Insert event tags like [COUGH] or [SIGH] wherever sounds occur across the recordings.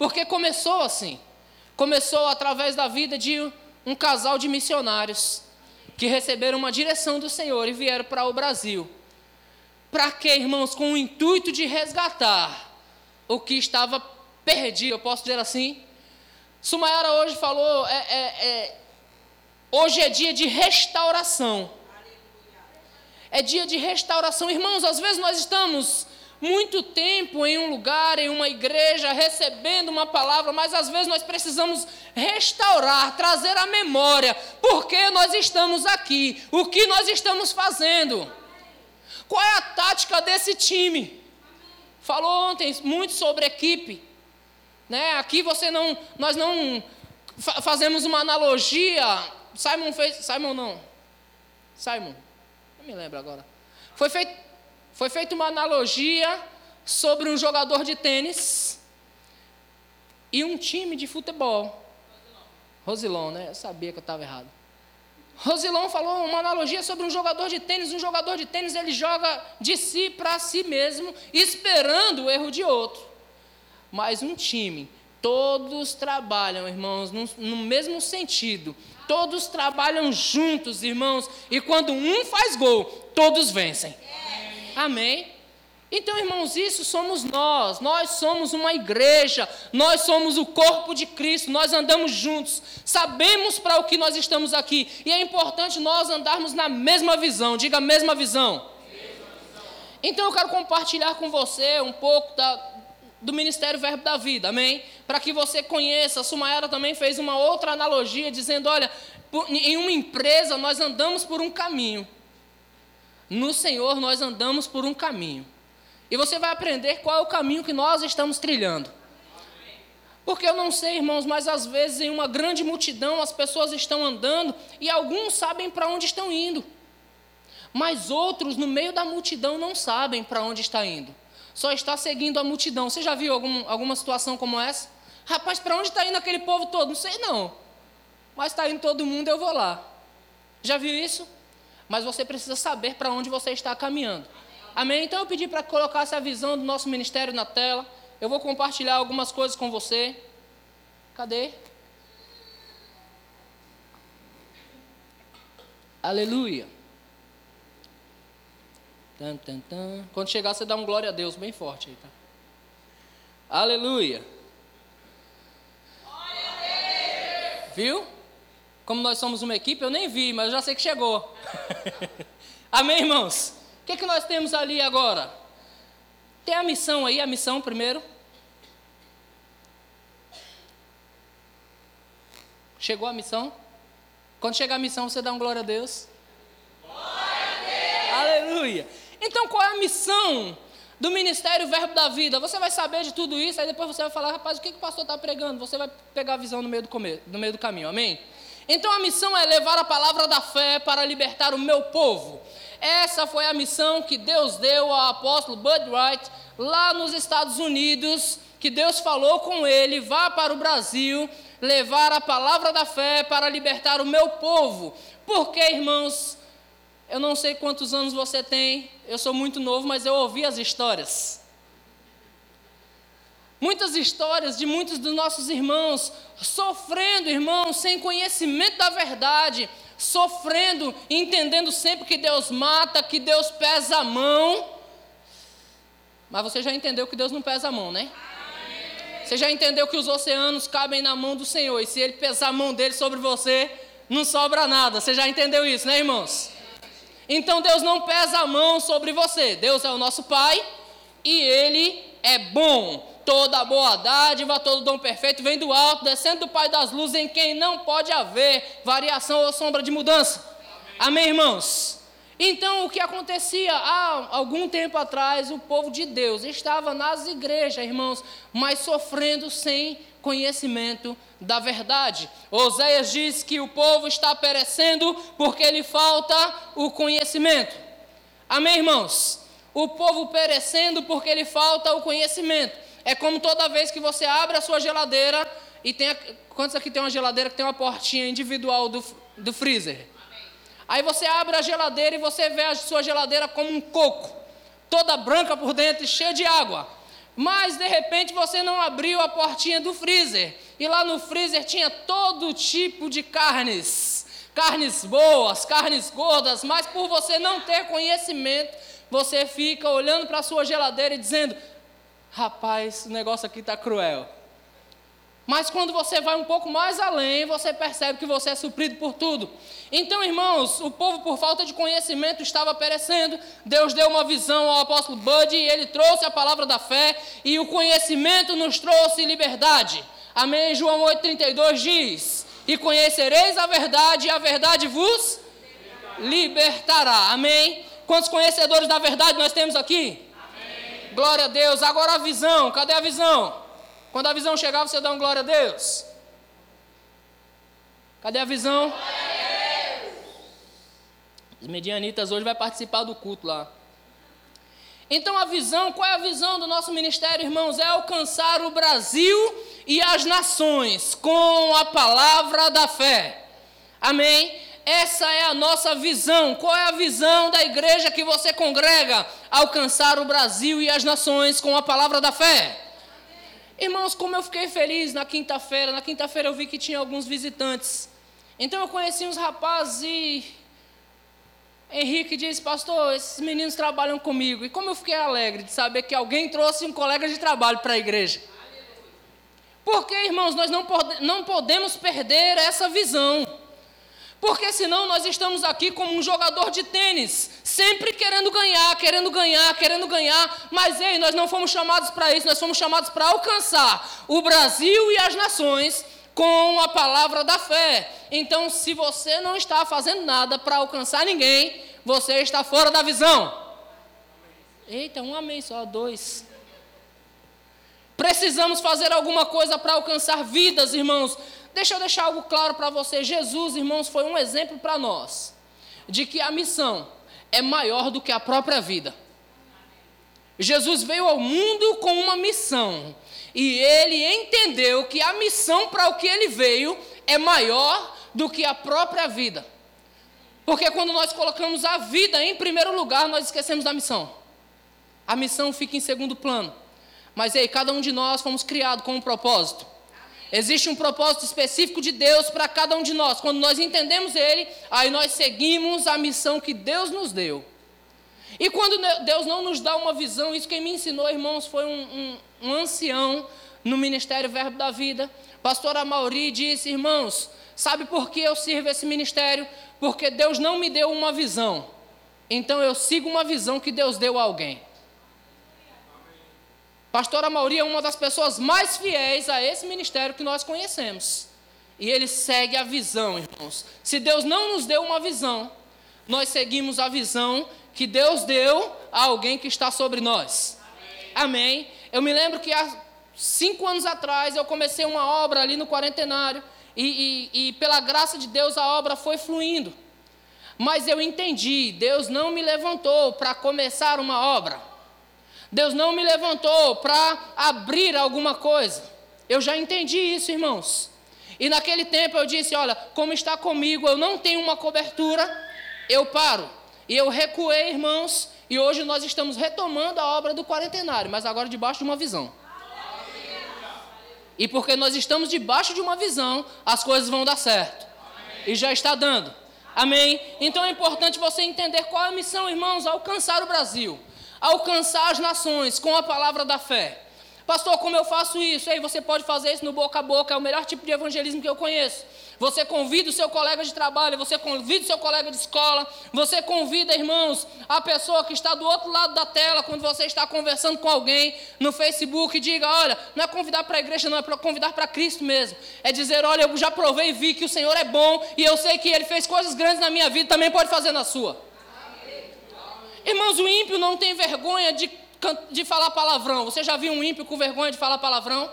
Porque começou assim. Começou através da vida de um casal de missionários que receberam uma direção do Senhor e vieram para o Brasil. Para quê, irmãos? Com o intuito de resgatar o que estava perdido, eu posso dizer assim? Sumayara hoje falou, é, é, é, hoje é dia de restauração. É dia de restauração. Irmãos, às vezes nós estamos muito tempo em um lugar, em uma igreja, recebendo uma palavra, mas às vezes nós precisamos restaurar, trazer à memória por que nós estamos aqui, o que nós estamos fazendo. Qual é a tática desse time? Falou ontem muito sobre equipe. Né? Aqui você não, nós não fa fazemos uma analogia. Simon fez, Simon não. Simon, não me lembro agora. Foi feito foi feita uma analogia sobre um jogador de tênis e um time de futebol. Rosilon, né? Eu sabia que eu estava errado. Rosilon falou uma analogia sobre um jogador de tênis. Um jogador de tênis ele joga de si para si mesmo, esperando o erro de outro. Mas um time, todos trabalham, irmãos, no, no mesmo sentido. Todos trabalham juntos, irmãos. E quando um faz gol, todos vencem. Amém? Então, irmãos, isso somos nós. Nós somos uma igreja. Nós somos o corpo de Cristo. Nós andamos juntos. Sabemos para o que nós estamos aqui. E é importante nós andarmos na mesma visão. Diga a mesma visão. Então, eu quero compartilhar com você um pouco da, do Ministério Verbo da Vida. Amém? Para que você conheça. A Sumaera também fez uma outra analogia, dizendo: olha, em uma empresa nós andamos por um caminho. No Senhor nós andamos por um caminho. E você vai aprender qual é o caminho que nós estamos trilhando. Porque eu não sei, irmãos, mas às vezes em uma grande multidão as pessoas estão andando e alguns sabem para onde estão indo. Mas outros no meio da multidão não sabem para onde está indo. Só está seguindo a multidão. Você já viu algum, alguma situação como essa? Rapaz, para onde está indo aquele povo todo? Não sei não. Mas está indo todo mundo, eu vou lá. Já viu isso? Mas você precisa saber para onde você está caminhando. Amém? Então eu pedi para colocar essa visão do nosso ministério na tela. Eu vou compartilhar algumas coisas com você. Cadê? Aleluia. Tan, tan, tan. Quando chegar, você dá um glória a Deus bem forte aí, tá? Aleluia. Viu? Como nós somos uma equipe, eu nem vi, mas eu já sei que chegou. [LAUGHS] Amém, irmãos? O que, é que nós temos ali agora? Tem a missão aí, a missão primeiro. Chegou a missão? Quando chegar a missão, você dá um glória a Deus. Glória a Deus! Aleluia! Então, qual é a missão do Ministério Verbo da Vida? Você vai saber de tudo isso, aí depois você vai falar, rapaz, o que, que o pastor está pregando? Você vai pegar a visão no meio do, no meio do caminho, amém? Então a missão é levar a palavra da fé para libertar o meu povo. Essa foi a missão que Deus deu ao apóstolo Bud Wright lá nos Estados Unidos, que Deus falou com ele: vá para o Brasil, levar a palavra da fé para libertar o meu povo. Porque, irmãos, eu não sei quantos anos você tem, eu sou muito novo, mas eu ouvi as histórias. Muitas histórias de muitos dos nossos irmãos sofrendo, irmãos, sem conhecimento da verdade, sofrendo, entendendo sempre que Deus mata, que Deus pesa a mão. Mas você já entendeu que Deus não pesa a mão, né? Você já entendeu que os oceanos cabem na mão do Senhor, e se Ele pesar a mão dele sobre você, não sobra nada. Você já entendeu isso, né, irmãos? Então Deus não pesa a mão sobre você. Deus é o nosso Pai e Ele é bom. Toda boa dádiva, todo dom perfeito vem do alto, descendo do Pai das luzes, em quem não pode haver variação ou sombra de mudança. Amém, Amém irmãos? Então, o que acontecia há algum tempo atrás, o povo de Deus estava nas igrejas, irmãos, mas sofrendo sem conhecimento da verdade. Oséias diz que o povo está perecendo porque lhe falta o conhecimento. Amém, irmãos? O povo perecendo porque lhe falta o conhecimento. É como toda vez que você abre a sua geladeira e tem. A, quantos aqui tem uma geladeira que tem uma portinha individual do, do freezer? Aí você abre a geladeira e você vê a sua geladeira como um coco, toda branca por dentro e cheia de água. mas de repente você não abriu a portinha do freezer. E lá no freezer tinha todo tipo de carnes. Carnes boas, carnes gordas, mas por você não ter conhecimento, você fica olhando para a sua geladeira e dizendo: rapaz, o negócio aqui está cruel. Mas quando você vai um pouco mais além, você percebe que você é suprido por tudo. Então, irmãos, o povo, por falta de conhecimento, estava perecendo. Deus deu uma visão ao apóstolo Bud e ele trouxe a palavra da fé, e o conhecimento nos trouxe liberdade. Amém? João 8,32 diz: E conhecereis a verdade, e a verdade vos libertará. Amém? Quantos conhecedores da verdade nós temos aqui? Glória a Deus. Agora a visão, cadê a visão? Quando a visão chegar, você dá um glória a Deus. Cadê a visão? Os medianitas hoje vai participar do culto lá. Então a visão, qual é a visão do nosso ministério, irmãos? É alcançar o Brasil e as nações com a palavra da fé. Amém? Essa é a nossa visão. Qual é a visão da igreja que você congrega? Alcançar o Brasil e as nações com a palavra da fé. Irmãos, como eu fiquei feliz na quinta-feira. Na quinta-feira eu vi que tinha alguns visitantes. Então eu conheci uns rapazes e Henrique disse, pastor, esses meninos trabalham comigo. E como eu fiquei alegre de saber que alguém trouxe um colega de trabalho para a igreja. Porque, irmãos, nós não, pode, não podemos perder essa visão. Porque senão nós estamos aqui como um jogador de tênis, sempre querendo ganhar, querendo ganhar, querendo ganhar. Mas ei, nós não fomos chamados para isso, nós fomos chamados para alcançar o Brasil e as nações com a palavra da fé. Então, se você não está fazendo nada para alcançar ninguém, você está fora da visão. Eita, um amém só, dois. Precisamos fazer alguma coisa para alcançar vidas, irmãos. Deixa eu deixar algo claro para você. Jesus, irmãos, foi um exemplo para nós de que a missão é maior do que a própria vida. Jesus veio ao mundo com uma missão. E ele entendeu que a missão para o que ele veio é maior do que a própria vida. Porque quando nós colocamos a vida em primeiro lugar, nós esquecemos da missão. A missão fica em segundo plano. Mas aí, cada um de nós fomos criados com um propósito. Existe um propósito específico de Deus para cada um de nós. Quando nós entendemos Ele, aí nós seguimos a missão que Deus nos deu. E quando Deus não nos dá uma visão, isso quem me ensinou, irmãos, foi um, um, um ancião no Ministério Verbo da Vida. Pastor Amauri disse, irmãos, sabe por que eu sirvo esse ministério? Porque Deus não me deu uma visão. Então eu sigo uma visão que Deus deu a alguém. Pastora Mauri é uma das pessoas mais fiéis a esse ministério que nós conhecemos. E ele segue a visão, irmãos. Se Deus não nos deu uma visão, nós seguimos a visão que Deus deu a alguém que está sobre nós. Amém. Amém. Eu me lembro que há cinco anos atrás eu comecei uma obra ali no quarentenário. E, e, e pela graça de Deus a obra foi fluindo. Mas eu entendi, Deus não me levantou para começar uma obra. Deus não me levantou para abrir alguma coisa. Eu já entendi isso, irmãos. E naquele tempo eu disse: Olha, como está comigo, eu não tenho uma cobertura, eu paro. E eu recuei, irmãos, e hoje nós estamos retomando a obra do quarentenário, mas agora debaixo de uma visão. E porque nós estamos debaixo de uma visão, as coisas vão dar certo. E já está dando. Amém? Então é importante você entender qual é a missão, irmãos, alcançar o Brasil alcançar as nações com a palavra da fé. Pastor, como eu faço isso? Aí você pode fazer isso no boca a boca, é o melhor tipo de evangelismo que eu conheço. Você convida o seu colega de trabalho, você convida o seu colega de escola, você convida, irmãos, a pessoa que está do outro lado da tela, quando você está conversando com alguém no Facebook, diga: olha, não é convidar para a igreja, não, é para convidar para Cristo mesmo. É dizer: olha, eu já provei e vi que o Senhor é bom e eu sei que Ele fez coisas grandes na minha vida, também pode fazer na sua. Irmãos, o ímpio não tem vergonha de, de falar palavrão. Você já viu um ímpio com vergonha de falar palavrão?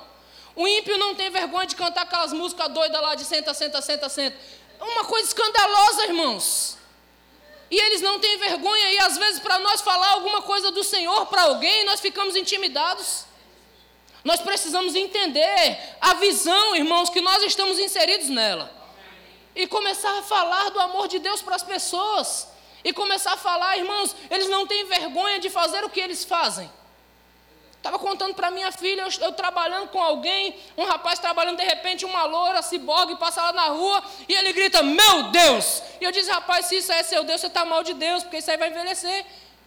O ímpio não tem vergonha de cantar aquelas músicas doidas lá de senta, senta, senta, senta. Uma coisa escandalosa, irmãos. E eles não têm vergonha, e às vezes, para nós falar alguma coisa do Senhor para alguém, nós ficamos intimidados. Nós precisamos entender a visão, irmãos, que nós estamos inseridos nela. E começar a falar do amor de Deus para as pessoas e começar a falar, irmãos, eles não têm vergonha de fazer o que eles fazem. Estava contando para minha filha, eu, eu, trabalhando com alguém, um rapaz trabalhando, de repente, uma loura, ciborgue, passa lá na rua e ele grita, meu Deus! E eu disse, rapaz, se isso é seu Deus, você está mal de Deus, porque isso aí vai envelhecer,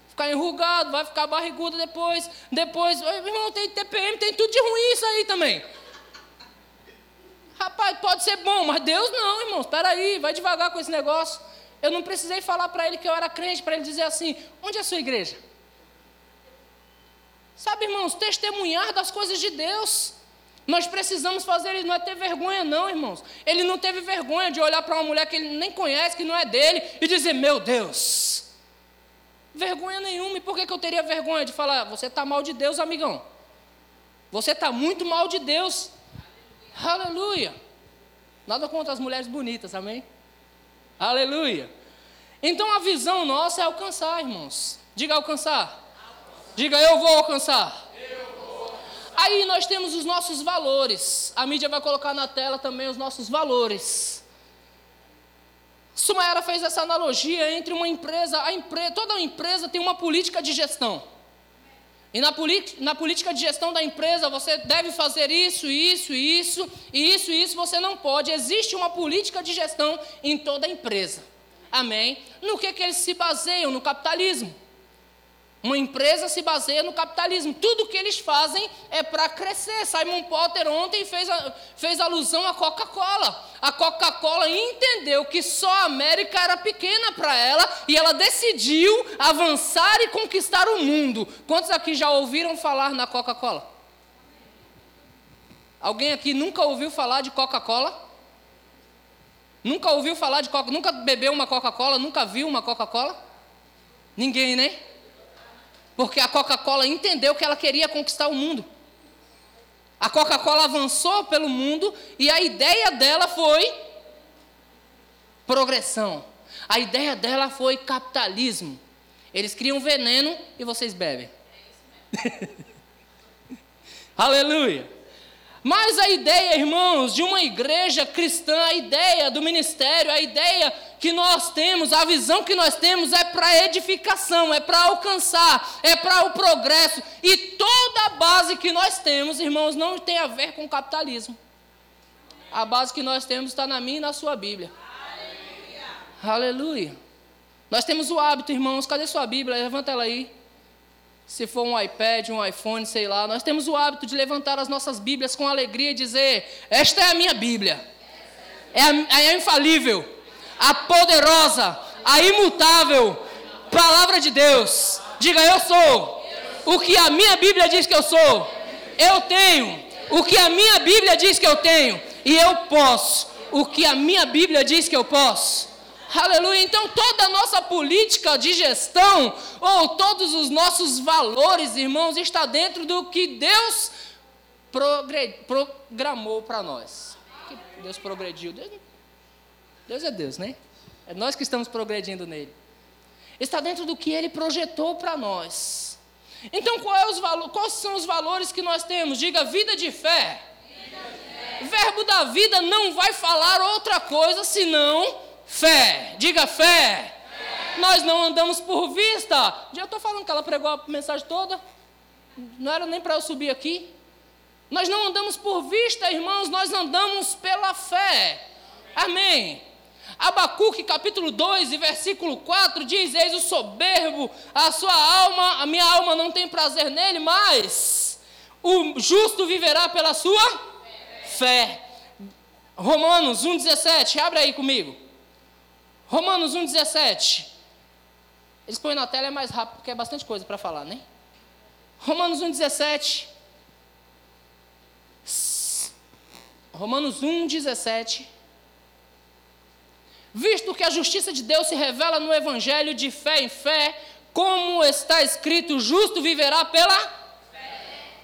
ficar enrugado, vai ficar barrigudo depois, depois, irmão, tem TPM, tem tudo de ruim isso aí também. Rapaz, pode ser bom, mas Deus não, irmão, espera aí, vai devagar com esse negócio. Eu não precisei falar para ele que eu era crente, para ele dizer assim, onde é a sua igreja? Sabe, irmãos, testemunhar das coisas de Deus. Nós precisamos fazer isso, não é ter vergonha, não, irmãos. Ele não teve vergonha de olhar para uma mulher que ele nem conhece, que não é dele, e dizer: Meu Deus. Vergonha nenhuma. E por que, que eu teria vergonha de falar? Você está mal de Deus, amigão. Você está muito mal de Deus. Aleluia. Nada contra as mulheres bonitas, amém? Aleluia. Então a visão nossa é alcançar, irmãos. Diga alcançar. Diga, eu vou alcançar. Aí nós temos os nossos valores. A mídia vai colocar na tela também os nossos valores. Sumaera fez essa analogia entre uma empresa, a empresa, toda empresa tem uma política de gestão. E na, na política de gestão da empresa você deve fazer isso, isso, isso, e isso, isso você não pode. Existe uma política de gestão em toda a empresa. Amém? No que, que eles se baseiam? No capitalismo. Uma empresa se baseia no capitalismo. Tudo que eles fazem é para crescer. Simon Potter ontem fez, a, fez alusão à Coca-Cola. A Coca-Cola entendeu que só a América era pequena para ela e ela decidiu avançar e conquistar o mundo. Quantos aqui já ouviram falar na Coca-Cola? Alguém aqui nunca ouviu falar de Coca-Cola? Nunca ouviu falar de Coca? Nunca bebeu uma Coca-Cola? Nunca viu uma Coca-Cola? Ninguém, né? Porque a Coca-Cola entendeu que ela queria conquistar o mundo. A Coca-Cola avançou pelo mundo e a ideia dela foi progressão. A ideia dela foi capitalismo. Eles criam veneno e vocês bebem. [LAUGHS] Aleluia. Mas a ideia, irmãos, de uma igreja cristã, a ideia do ministério, a ideia que nós temos, a visão que nós temos é para edificação, é para alcançar, é para o progresso. E toda a base que nós temos, irmãos, não tem a ver com capitalismo. A base que nós temos está na minha e na sua Bíblia. Aleluia. Aleluia. Nós temos o hábito, irmãos, cadê sua Bíblia? Levanta ela aí. Se for um iPad, um iPhone, sei lá, nós temos o hábito de levantar as nossas Bíblias com alegria e dizer: Esta é a minha Bíblia. É, a, é infalível a poderosa, a imutável palavra de Deus. Diga, eu sou o que a minha Bíblia diz que eu sou. Eu tenho o que a minha Bíblia diz que eu tenho. E eu posso o que a minha Bíblia diz que eu posso. Aleluia. Então, toda a nossa política de gestão, ou todos os nossos valores, irmãos, está dentro do que Deus programou para nós. Deus progrediu. Deus Deus é Deus, né? É nós que estamos progredindo nele. Está dentro do que ele projetou para nós. Então, qual é os quais são os valores que nós temos? Diga vida de fé. Vida de fé. Verbo da vida não vai falar outra coisa senão fé. Diga fé. fé. Nós não andamos por vista. Já estou falando que ela pregou a mensagem toda. Não era nem para eu subir aqui. Nós não andamos por vista, irmãos, nós andamos pela fé. Amém. Abacuque capítulo 2 e versículo 4 diz: Eis o soberbo, a sua alma, a minha alma não tem prazer nele, mas o justo viverá pela sua fé. Romanos 1,17, abre aí comigo. Romanos 1,17. Eles põem na tela, é mais rápido, porque é bastante coisa para falar, né? Romanos 1,17. Romanos 1,17 visto que a justiça de Deus se revela no Evangelho de fé em fé, como está escrito, justo viverá pela fé.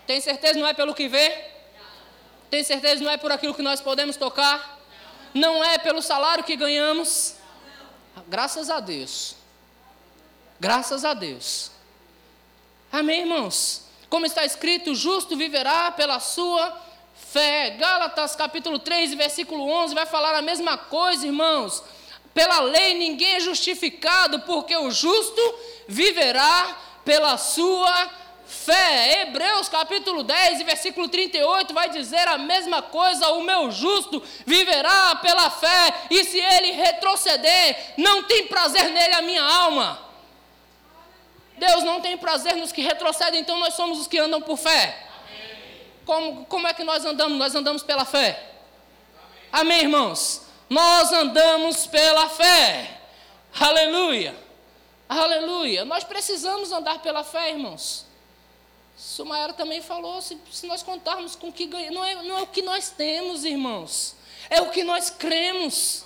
Tem certeza não é pelo que vê? Não. Tem certeza não é por aquilo que nós podemos tocar? Não, não é pelo salário que ganhamos? Graças a Deus. Graças a Deus. Amém, irmãos? Como está escrito, justo viverá pela sua fé. Gálatas capítulo 3, versículo 11 vai falar a mesma coisa, irmãos. Pela lei ninguém é justificado, porque o justo viverá pela sua fé. Hebreus capítulo 10, versículo 38 vai dizer a mesma coisa: o meu justo viverá pela fé, e se ele retroceder, não tem prazer nele a minha alma. Deus não tem prazer nos que retrocedem, então nós somos os que andam por fé. Como, como é que nós andamos? Nós andamos pela fé. Amém, irmãos? Nós andamos pela fé. Aleluia. Aleluia. Nós precisamos andar pela fé, irmãos. Sumaera também falou: se, se nós contarmos com o que ganhamos, não é, não é o que nós temos, irmãos, é o que nós cremos.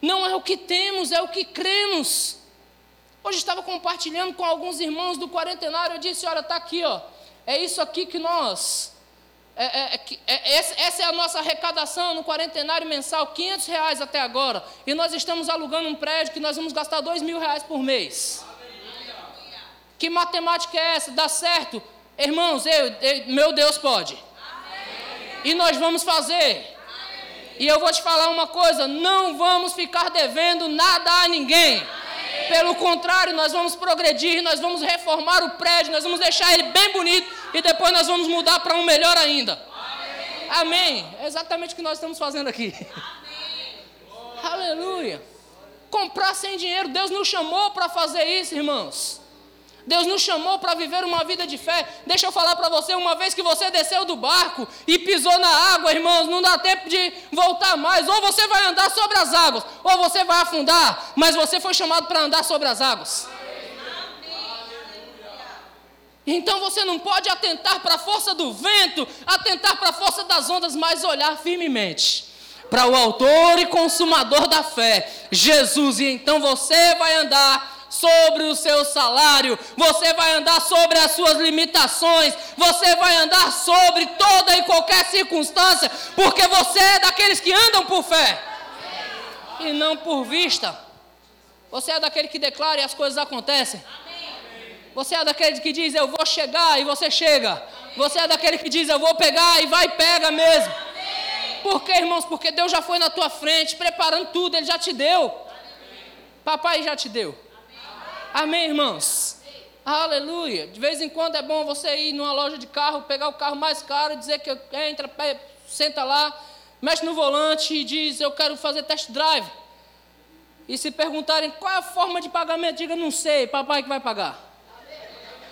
Não é o que temos, é o que cremos. Hoje estava compartilhando com alguns irmãos do quarentenário, eu disse: olha, está aqui, ó, é isso aqui que nós. É, é, é, é essa é a nossa arrecadação no quarentenário mensal, 500 reais até agora. E nós estamos alugando um prédio que nós vamos gastar 2 mil reais por mês. Que matemática é essa? Dá certo? Irmãos, eu, eu, meu Deus pode. Amém. E nós vamos fazer. Amém. E eu vou te falar uma coisa: não vamos ficar devendo nada a ninguém. Amém. Pelo contrário, nós vamos progredir, nós vamos reformar o prédio, nós vamos deixar ele bem bonito e depois nós vamos mudar para um melhor ainda. Amém. É exatamente o que nós estamos fazendo aqui. Aleluia. Comprar sem dinheiro, Deus nos chamou para fazer isso, irmãos. Deus nos chamou para viver uma vida de fé. Deixa eu falar para você, uma vez que você desceu do barco e pisou na água, irmãos, não dá tempo de voltar mais. Ou você vai andar sobre as águas, ou você vai afundar, mas você foi chamado para andar sobre as águas. Então você não pode atentar para a força do vento, atentar para a força das ondas, mas olhar firmemente para o autor e consumador da fé, Jesus, e então você vai andar sobre o seu salário, você vai andar sobre as suas limitações, você vai andar sobre toda e qualquer circunstância, porque você é daqueles que andam por fé e não por vista. Você é daquele que declara e as coisas acontecem. Você é daquele que diz eu vou chegar e você chega. Você é daquele que diz eu vou pegar e vai pega mesmo. Por quê, irmãos? Porque Deus já foi na tua frente, preparando tudo, Ele já te deu. Papai já te deu. Amém, irmãos? Aleluia. De vez em quando é bom você ir numa loja de carro, pegar o carro mais caro, dizer que entra, senta lá, mexe no volante e diz: Eu quero fazer test drive. E se perguntarem qual é a forma de pagamento, diga: Não sei, papai que vai pagar.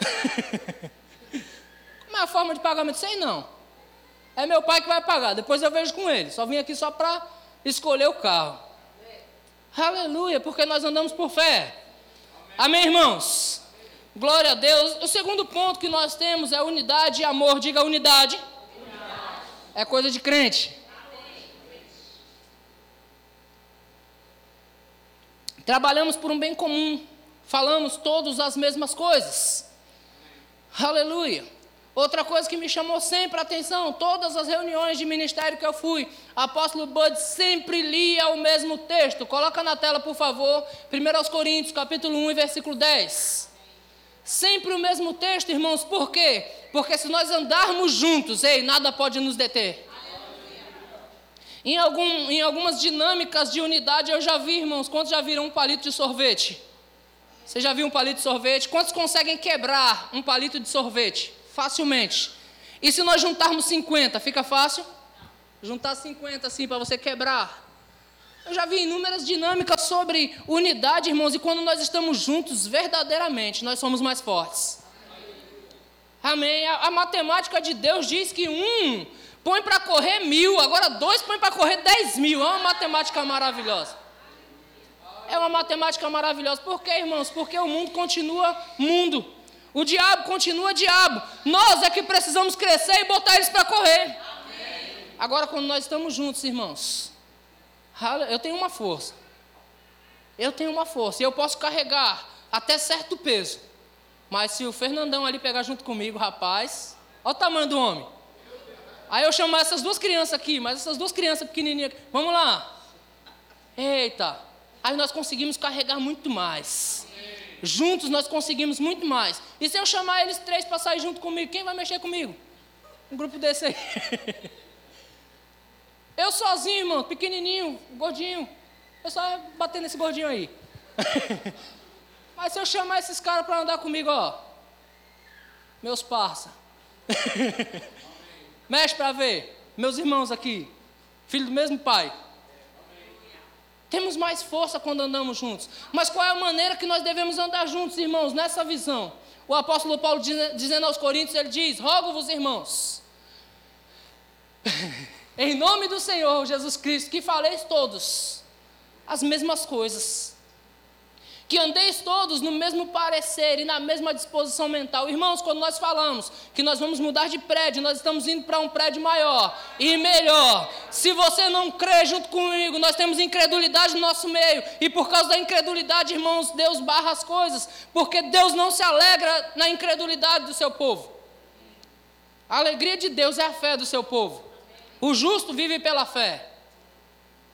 [LAUGHS] Como é a forma de pagamento? Sei não. É meu pai que vai pagar, depois eu vejo com ele. Só vim aqui só para escolher o carro. Aleluia, porque nós andamos por fé. Amém, irmãos? Glória a Deus. O segundo ponto que nós temos é unidade e amor. Diga unidade. unidade. É coisa de crente. Trabalhamos por um bem comum. Falamos todos as mesmas coisas. Aleluia. Outra coisa que me chamou sempre a atenção, todas as reuniões de ministério que eu fui, apóstolo Bud sempre lia o mesmo texto. Coloca na tela, por favor, 1 Coríntios, capítulo 1, versículo 10. Sempre o mesmo texto, irmãos, por quê? Porque se nós andarmos juntos, ei, nada pode nos deter. Em, algum, em algumas dinâmicas de unidade, eu já vi, irmãos, quantos já viram um palito de sorvete? Você já viu um palito de sorvete? Quantos conseguem quebrar um palito de sorvete? Facilmente. E se nós juntarmos 50, fica fácil? Juntar 50 assim para você quebrar. Eu já vi inúmeras dinâmicas sobre unidade, irmãos, e quando nós estamos juntos, verdadeiramente, nós somos mais fortes. Amém. A, a matemática de Deus diz que um põe para correr mil, agora dois põe para correr dez mil. É uma matemática maravilhosa. É uma matemática maravilhosa. Por quê, irmãos? Porque o mundo continua mundo. O diabo continua diabo. Nós é que precisamos crescer e botar eles para correr. Agora, quando nós estamos juntos, irmãos, eu tenho uma força. Eu tenho uma força. E eu posso carregar até certo peso. Mas se o Fernandão ali pegar junto comigo, rapaz, olha o tamanho do homem. Aí eu chamo essas duas crianças aqui, mas essas duas crianças pequenininhas, vamos lá. Eita, aí nós conseguimos carregar muito mais. Juntos nós conseguimos muito mais. E se eu chamar eles três para sair junto comigo, quem vai mexer comigo? Um grupo desse aí. [LAUGHS] Eu sozinho, irmão, pequenininho, gordinho. Eu só ia bater nesse gordinho aí. [LAUGHS] Mas se eu chamar esses caras para andar comigo, ó. Meus parça. [LAUGHS] Mexe para ver. Meus irmãos aqui. Filho do mesmo pai. Temos mais força quando andamos juntos. Mas qual é a maneira que nós devemos andar juntos, irmãos, nessa visão? O apóstolo Paulo dizendo aos Coríntios, ele diz: Rogo-vos, irmãos, [LAUGHS] em nome do Senhor Jesus Cristo, que faleis todos as mesmas coisas que andeis todos no mesmo parecer e na mesma disposição mental. Irmãos, quando nós falamos que nós vamos mudar de prédio, nós estamos indo para um prédio maior e melhor. Se você não crê junto comigo, nós temos incredulidade no nosso meio, e por causa da incredulidade, irmãos, Deus barra as coisas, porque Deus não se alegra na incredulidade do seu povo. A alegria de Deus é a fé do seu povo. O justo vive pela fé.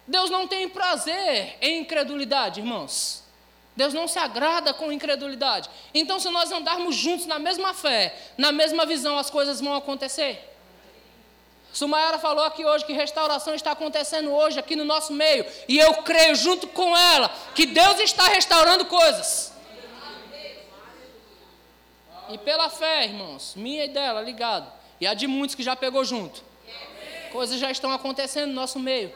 Deus não tem prazer em incredulidade, irmãos. Deus não se agrada com incredulidade. Então, se nós andarmos juntos na mesma fé, na mesma visão, as coisas vão acontecer. Sumayara falou aqui hoje que restauração está acontecendo hoje aqui no nosso meio. E eu creio junto com ela que Deus está restaurando coisas. E pela fé, irmãos, minha e dela, ligado. E a de muitos que já pegou junto. Coisas já estão acontecendo no nosso meio.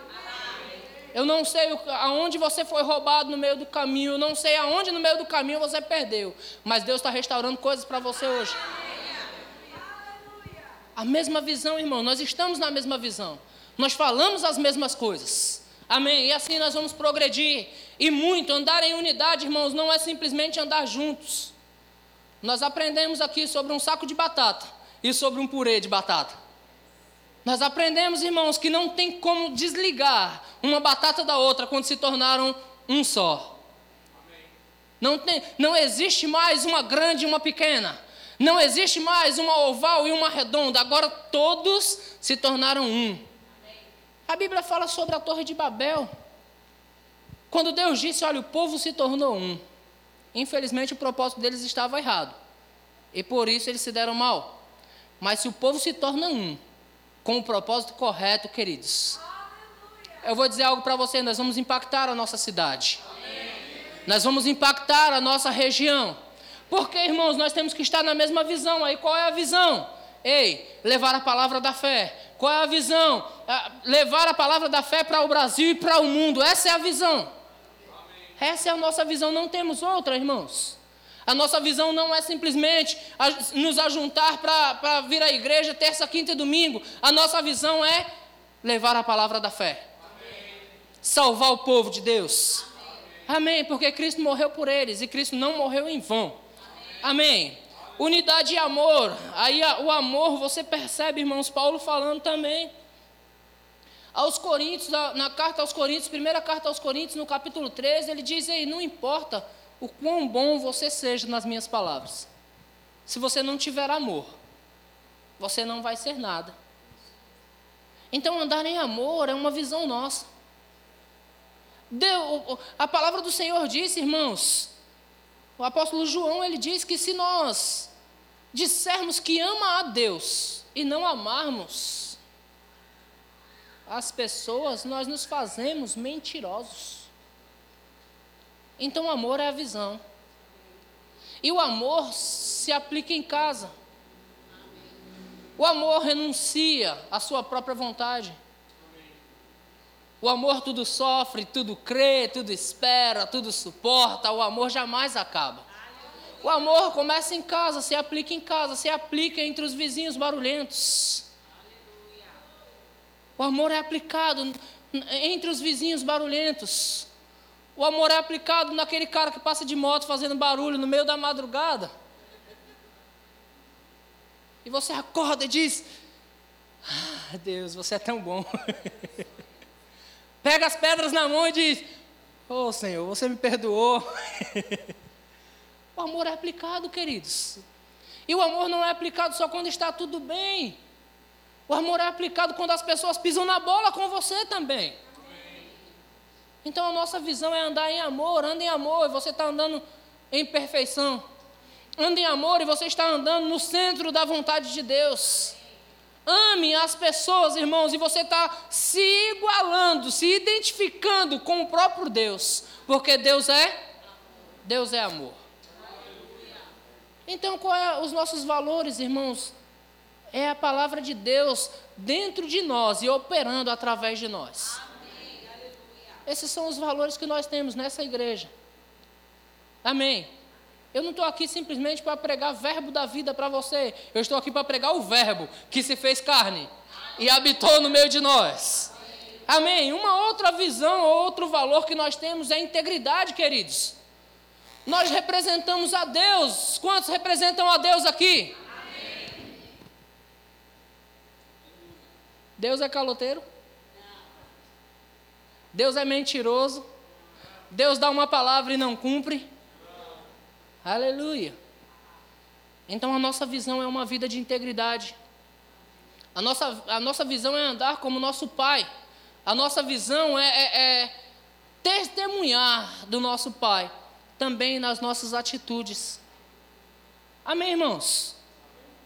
Eu não sei aonde você foi roubado no meio do caminho. Eu não sei aonde no meio do caminho você perdeu. Mas Deus está restaurando coisas para você hoje. A mesma visão, irmão. Nós estamos na mesma visão. Nós falamos as mesmas coisas. Amém. E assim nós vamos progredir. E muito. Andar em unidade, irmãos, não é simplesmente andar juntos. Nós aprendemos aqui sobre um saco de batata e sobre um purê de batata. Nós aprendemos, irmãos, que não tem como desligar uma batata da outra quando se tornaram um só. Não, tem, não existe mais uma grande e uma pequena. Não existe mais uma oval e uma redonda. Agora todos se tornaram um. A Bíblia fala sobre a Torre de Babel. Quando Deus disse: Olha, o povo se tornou um. Infelizmente, o propósito deles estava errado. E por isso eles se deram mal. Mas se o povo se torna um, com o propósito correto, queridos. Eu vou dizer algo para você: nós vamos impactar a nossa cidade, nós vamos impactar a nossa região. Porque, irmãos, nós temos que estar na mesma visão. Aí qual é a visão? Ei, levar a palavra da fé. Qual é a visão? Levar a palavra da fé para o Brasil e para o mundo. Essa é a visão. Essa é a nossa visão, não temos outra, irmãos. A nossa visão não é simplesmente nos ajuntar para vir à igreja terça, quinta e domingo. A nossa visão é levar a palavra da fé. Amém. Salvar o povo de Deus. Amém. Amém. Porque Cristo morreu por eles e Cristo não morreu em vão. Amém. Amém. Unidade e amor. Aí o amor, você percebe, irmãos, Paulo falando também. Aos Coríntios, na carta aos Coríntios, primeira carta aos Coríntios, no capítulo 13, ele diz aí: não importa o quão bom você seja nas minhas palavras. Se você não tiver amor, você não vai ser nada. Então, andar em amor é uma visão nossa. Deus, a palavra do Senhor disse, irmãos, o apóstolo João, ele diz que se nós dissermos que ama a Deus e não amarmos as pessoas, nós nos fazemos mentirosos. Então, o amor é a visão. E o amor se aplica em casa. O amor renuncia à sua própria vontade. O amor tudo sofre, tudo crê, tudo espera, tudo suporta. O amor jamais acaba. O amor começa em casa, se aplica em casa, se aplica entre os vizinhos barulhentos. O amor é aplicado entre os vizinhos barulhentos. O amor é aplicado naquele cara que passa de moto fazendo barulho no meio da madrugada. E você acorda e diz: ah, Deus, você é tão bom. [LAUGHS] Pega as pedras na mão e diz: Oh Senhor, você me perdoou. [LAUGHS] o amor é aplicado, queridos. E o amor não é aplicado só quando está tudo bem. O amor é aplicado quando as pessoas pisam na bola com você também. Então a nossa visão é andar em amor, anda em amor, e você está andando em perfeição. Anda em amor e você está andando no centro da vontade de Deus. Ame as pessoas, irmãos, e você está se igualando, se identificando com o próprio Deus, porque Deus é Deus é amor. Então, qual é os nossos valores, irmãos? É a palavra de Deus dentro de nós e operando através de nós. Esses são os valores que nós temos nessa igreja. Amém. Eu não estou aqui simplesmente para pregar verbo da vida para você. Eu estou aqui para pregar o verbo que se fez carne e habitou no meio de nós. Amém. Uma outra visão, outro valor que nós temos é a integridade, queridos. Nós representamos a Deus. Quantos representam a Deus aqui? Amém. Deus é caloteiro? Deus é mentiroso? Deus dá uma palavra e não cumpre? Aleluia. Então a nossa visão é uma vida de integridade. A nossa, a nossa visão é andar como nosso Pai. A nossa visão é, é, é testemunhar do nosso Pai também nas nossas atitudes. Amém, irmãos?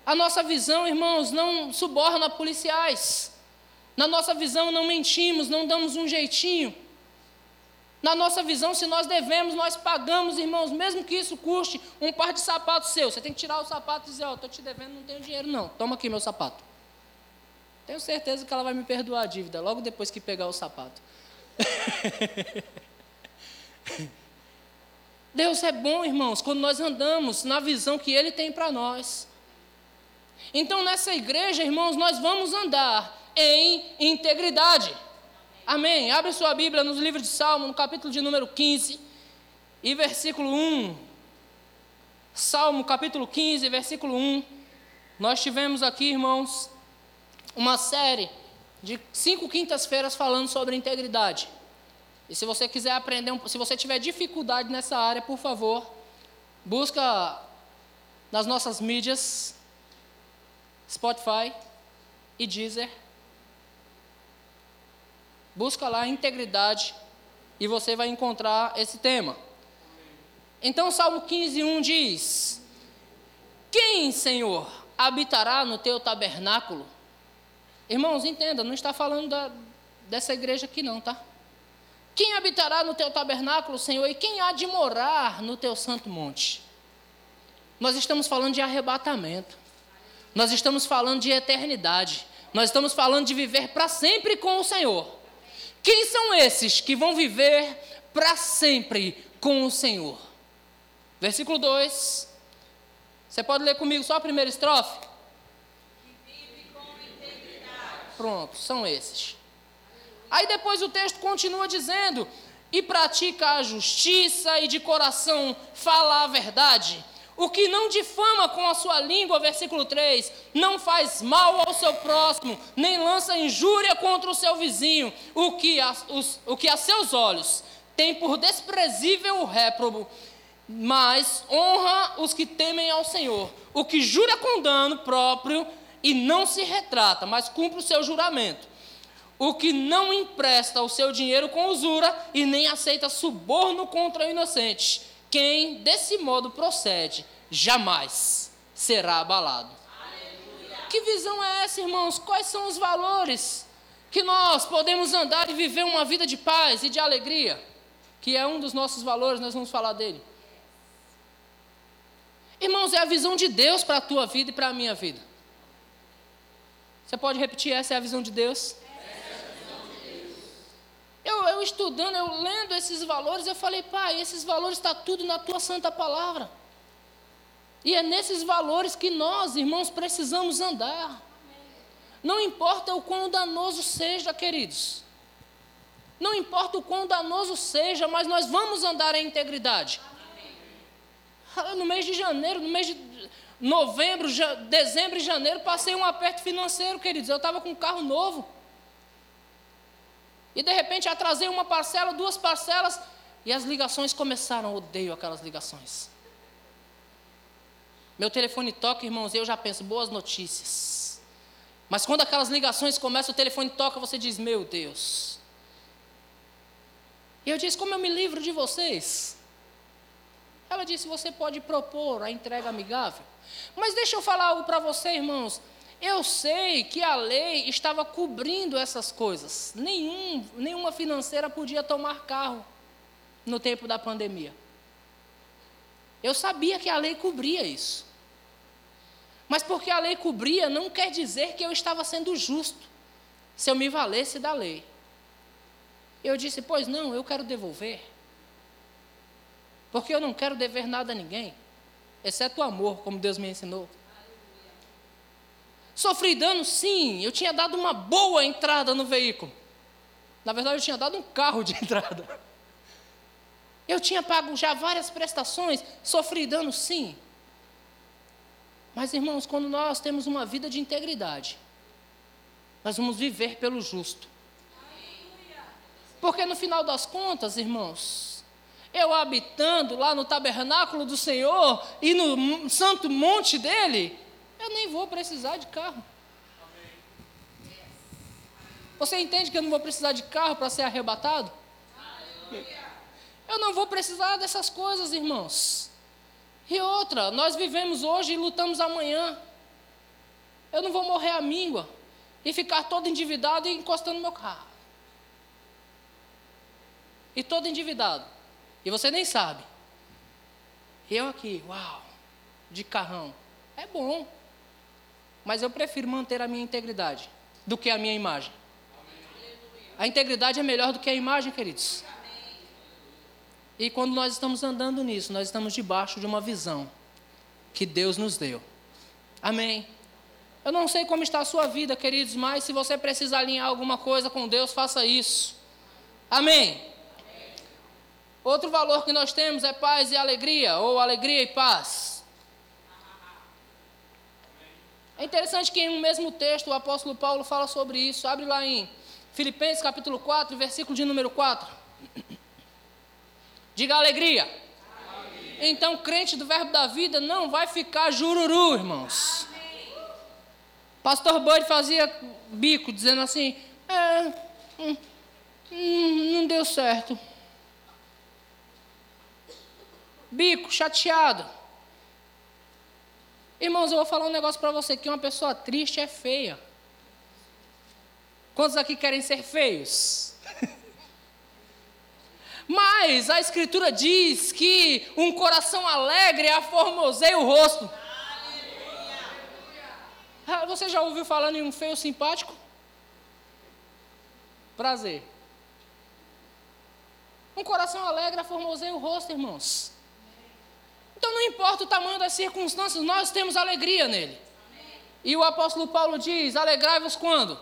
A nossa visão, irmãos, não suborna policiais. Na nossa visão, não mentimos, não damos um jeitinho. Na nossa visão, se nós devemos, nós pagamos, irmãos, mesmo que isso custe um par de sapatos seu. Você tem que tirar o sapato e dizer: Ó, oh, estou te devendo, não tenho dinheiro, não. Toma aqui meu sapato. Tenho certeza que ela vai me perdoar a dívida logo depois que pegar o sapato. [LAUGHS] Deus é bom, irmãos, quando nós andamos na visão que Ele tem para nós. Então, nessa igreja, irmãos, nós vamos andar em integridade. Amém. Abre sua Bíblia nos livros de Salmo, no capítulo de número 15 e versículo 1. Salmo, capítulo 15, versículo 1. Nós tivemos aqui, irmãos, uma série de cinco quintas-feiras falando sobre integridade. E se você quiser aprender, se você tiver dificuldade nessa área, por favor, busca nas nossas mídias, Spotify e Deezer Busca lá integridade e você vai encontrar esse tema. Então, Salmo 15, 1 diz: Quem, Senhor, habitará no teu tabernáculo? Irmãos, entenda, não está falando da, dessa igreja aqui, não, tá? Quem habitará no teu tabernáculo, Senhor, e quem há de morar no teu santo monte? Nós estamos falando de arrebatamento, nós estamos falando de eternidade, nós estamos falando de viver para sempre com o Senhor. Quem são esses que vão viver para sempre com o Senhor? Versículo 2. Você pode ler comigo só a primeira estrofe? Pronto, são esses. Aí depois o texto continua dizendo: e pratica a justiça e de coração fala a verdade o que não difama com a sua língua, versículo 3, não faz mal ao seu próximo, nem lança injúria contra o seu vizinho, o que a, os, o que a seus olhos tem por desprezível o réprobo, mas honra os que temem ao Senhor, o que jura com dano próprio e não se retrata, mas cumpre o seu juramento. O que não empresta o seu dinheiro com usura e nem aceita suborno contra o inocente quem desse modo procede, jamais será abalado. Aleluia. Que visão é essa, irmãos? Quais são os valores que nós podemos andar e viver uma vida de paz e de alegria? Que é um dos nossos valores, nós vamos falar dele. Irmãos, é a visão de Deus para a tua vida e para a minha vida. Você pode repetir? Essa é a visão de Deus? Eu, eu estudando, eu lendo esses valores, eu falei, pai, esses valores estão tá tudo na tua santa palavra. E é nesses valores que nós, irmãos, precisamos andar. Não importa o quão danoso seja, queridos. Não importa o quão danoso seja, mas nós vamos andar em integridade. No mês de janeiro, no mês de novembro, dezembro e janeiro, passei um aperto financeiro, queridos. Eu estava com um carro novo. E de repente atrasei uma parcela, duas parcelas, e as ligações começaram. Odeio aquelas ligações. Meu telefone toca, irmãos, e eu já penso, boas notícias. Mas quando aquelas ligações começam, o telefone toca, você diz, meu Deus. E eu disse, como eu me livro de vocês? Ela disse, você pode propor a entrega amigável. Mas deixa eu falar algo para você, irmãos. Eu sei que a lei estava cobrindo essas coisas. Nenhum, nenhuma financeira podia tomar carro no tempo da pandemia. Eu sabia que a lei cobria isso. Mas porque a lei cobria, não quer dizer que eu estava sendo justo, se eu me valesse da lei. Eu disse: Pois não, eu quero devolver. Porque eu não quero dever nada a ninguém, exceto o amor, como Deus me ensinou. Sofri dano, sim, eu tinha dado uma boa entrada no veículo. Na verdade, eu tinha dado um carro de [LAUGHS] entrada. Eu tinha pago já várias prestações, sofri dano, sim. Mas, irmãos, quando nós temos uma vida de integridade, nós vamos viver pelo justo. Porque no final das contas, irmãos, eu habitando lá no tabernáculo do Senhor e no santo monte dele, eu nem vou precisar de carro. Você entende que eu não vou precisar de carro para ser arrebatado? Eu não vou precisar dessas coisas, irmãos. E outra, nós vivemos hoje e lutamos amanhã. Eu não vou morrer à míngua e ficar todo endividado e encostando meu carro. E todo endividado. E você nem sabe. Eu aqui, uau, de carrão. É bom. Mas eu prefiro manter a minha integridade do que a minha imagem. A integridade é melhor do que a imagem, queridos. E quando nós estamos andando nisso, nós estamos debaixo de uma visão que Deus nos deu. Amém. Eu não sei como está a sua vida, queridos, mas se você precisa alinhar alguma coisa com Deus, faça isso. Amém. Outro valor que nós temos é paz e alegria, ou alegria e paz. É interessante que em um mesmo texto o apóstolo Paulo fala sobre isso. Abre lá em Filipenses capítulo 4, versículo de número 4. Diga alegria. alegria. Então, crente do verbo da vida não vai ficar jururu, irmãos. Amém. Pastor Bud fazia bico, dizendo assim: é, hum, hum, não deu certo. Bico, chateado. Irmãos, eu vou falar um negócio para você: que uma pessoa triste é feia. Quantos aqui querem ser feios? [LAUGHS] Mas a Escritura diz que um coração alegre aformoseia o rosto. Ah, você já ouviu falando em um feio simpático? Prazer. Um coração alegre aformoseia o rosto, irmãos. Então não importa o tamanho das circunstâncias, nós temos alegria nele. E o apóstolo Paulo diz: alegrai-vos quando?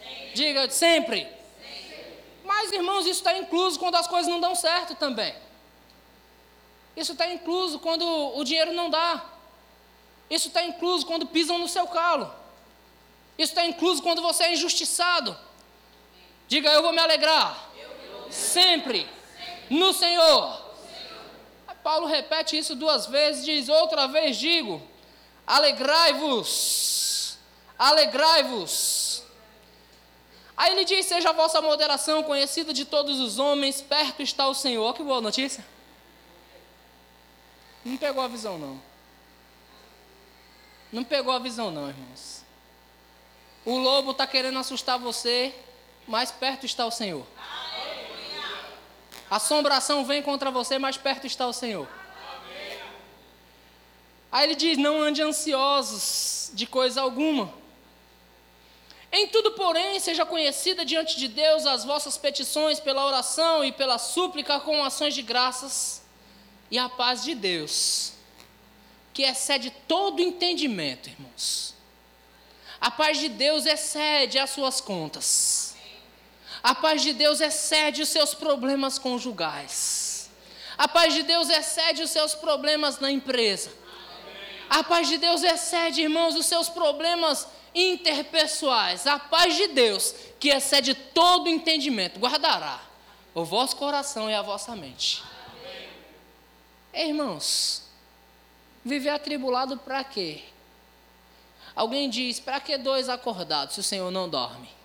Sempre. Diga sempre. Mas, irmãos, isso está incluso quando as coisas não dão certo também. Isso está incluso quando o dinheiro não dá. Isso está incluso quando pisam no seu calo. Isso está incluso quando você é injustiçado. Diga, eu vou me alegrar. Sempre no Senhor. Paulo repete isso duas vezes, diz: outra vez digo, alegrai-vos, alegrai-vos. Aí ele diz: Seja a vossa moderação conhecida de todos os homens, perto está o Senhor. Que boa notícia. Não pegou a visão, não. Não pegou a visão, não, irmãos. O lobo está querendo assustar você, mais perto está o Senhor. Assombração vem contra você, mais perto está o Senhor. Aí ele diz: Não ande ansiosos de coisa alguma em tudo, porém, seja conhecida diante de Deus as vossas petições pela oração e pela súplica com ações de graças, e a paz de Deus, que excede todo entendimento, irmãos. A paz de Deus excede as suas contas. A paz de Deus excede os seus problemas conjugais. A paz de Deus excede os seus problemas na empresa. A paz de Deus excede, irmãos, os seus problemas interpessoais, a paz de Deus, que excede todo entendimento, guardará o vosso coração e a vossa mente. Ei, irmãos, viver atribulado para quê? Alguém diz: para que dois acordados se o Senhor não dorme?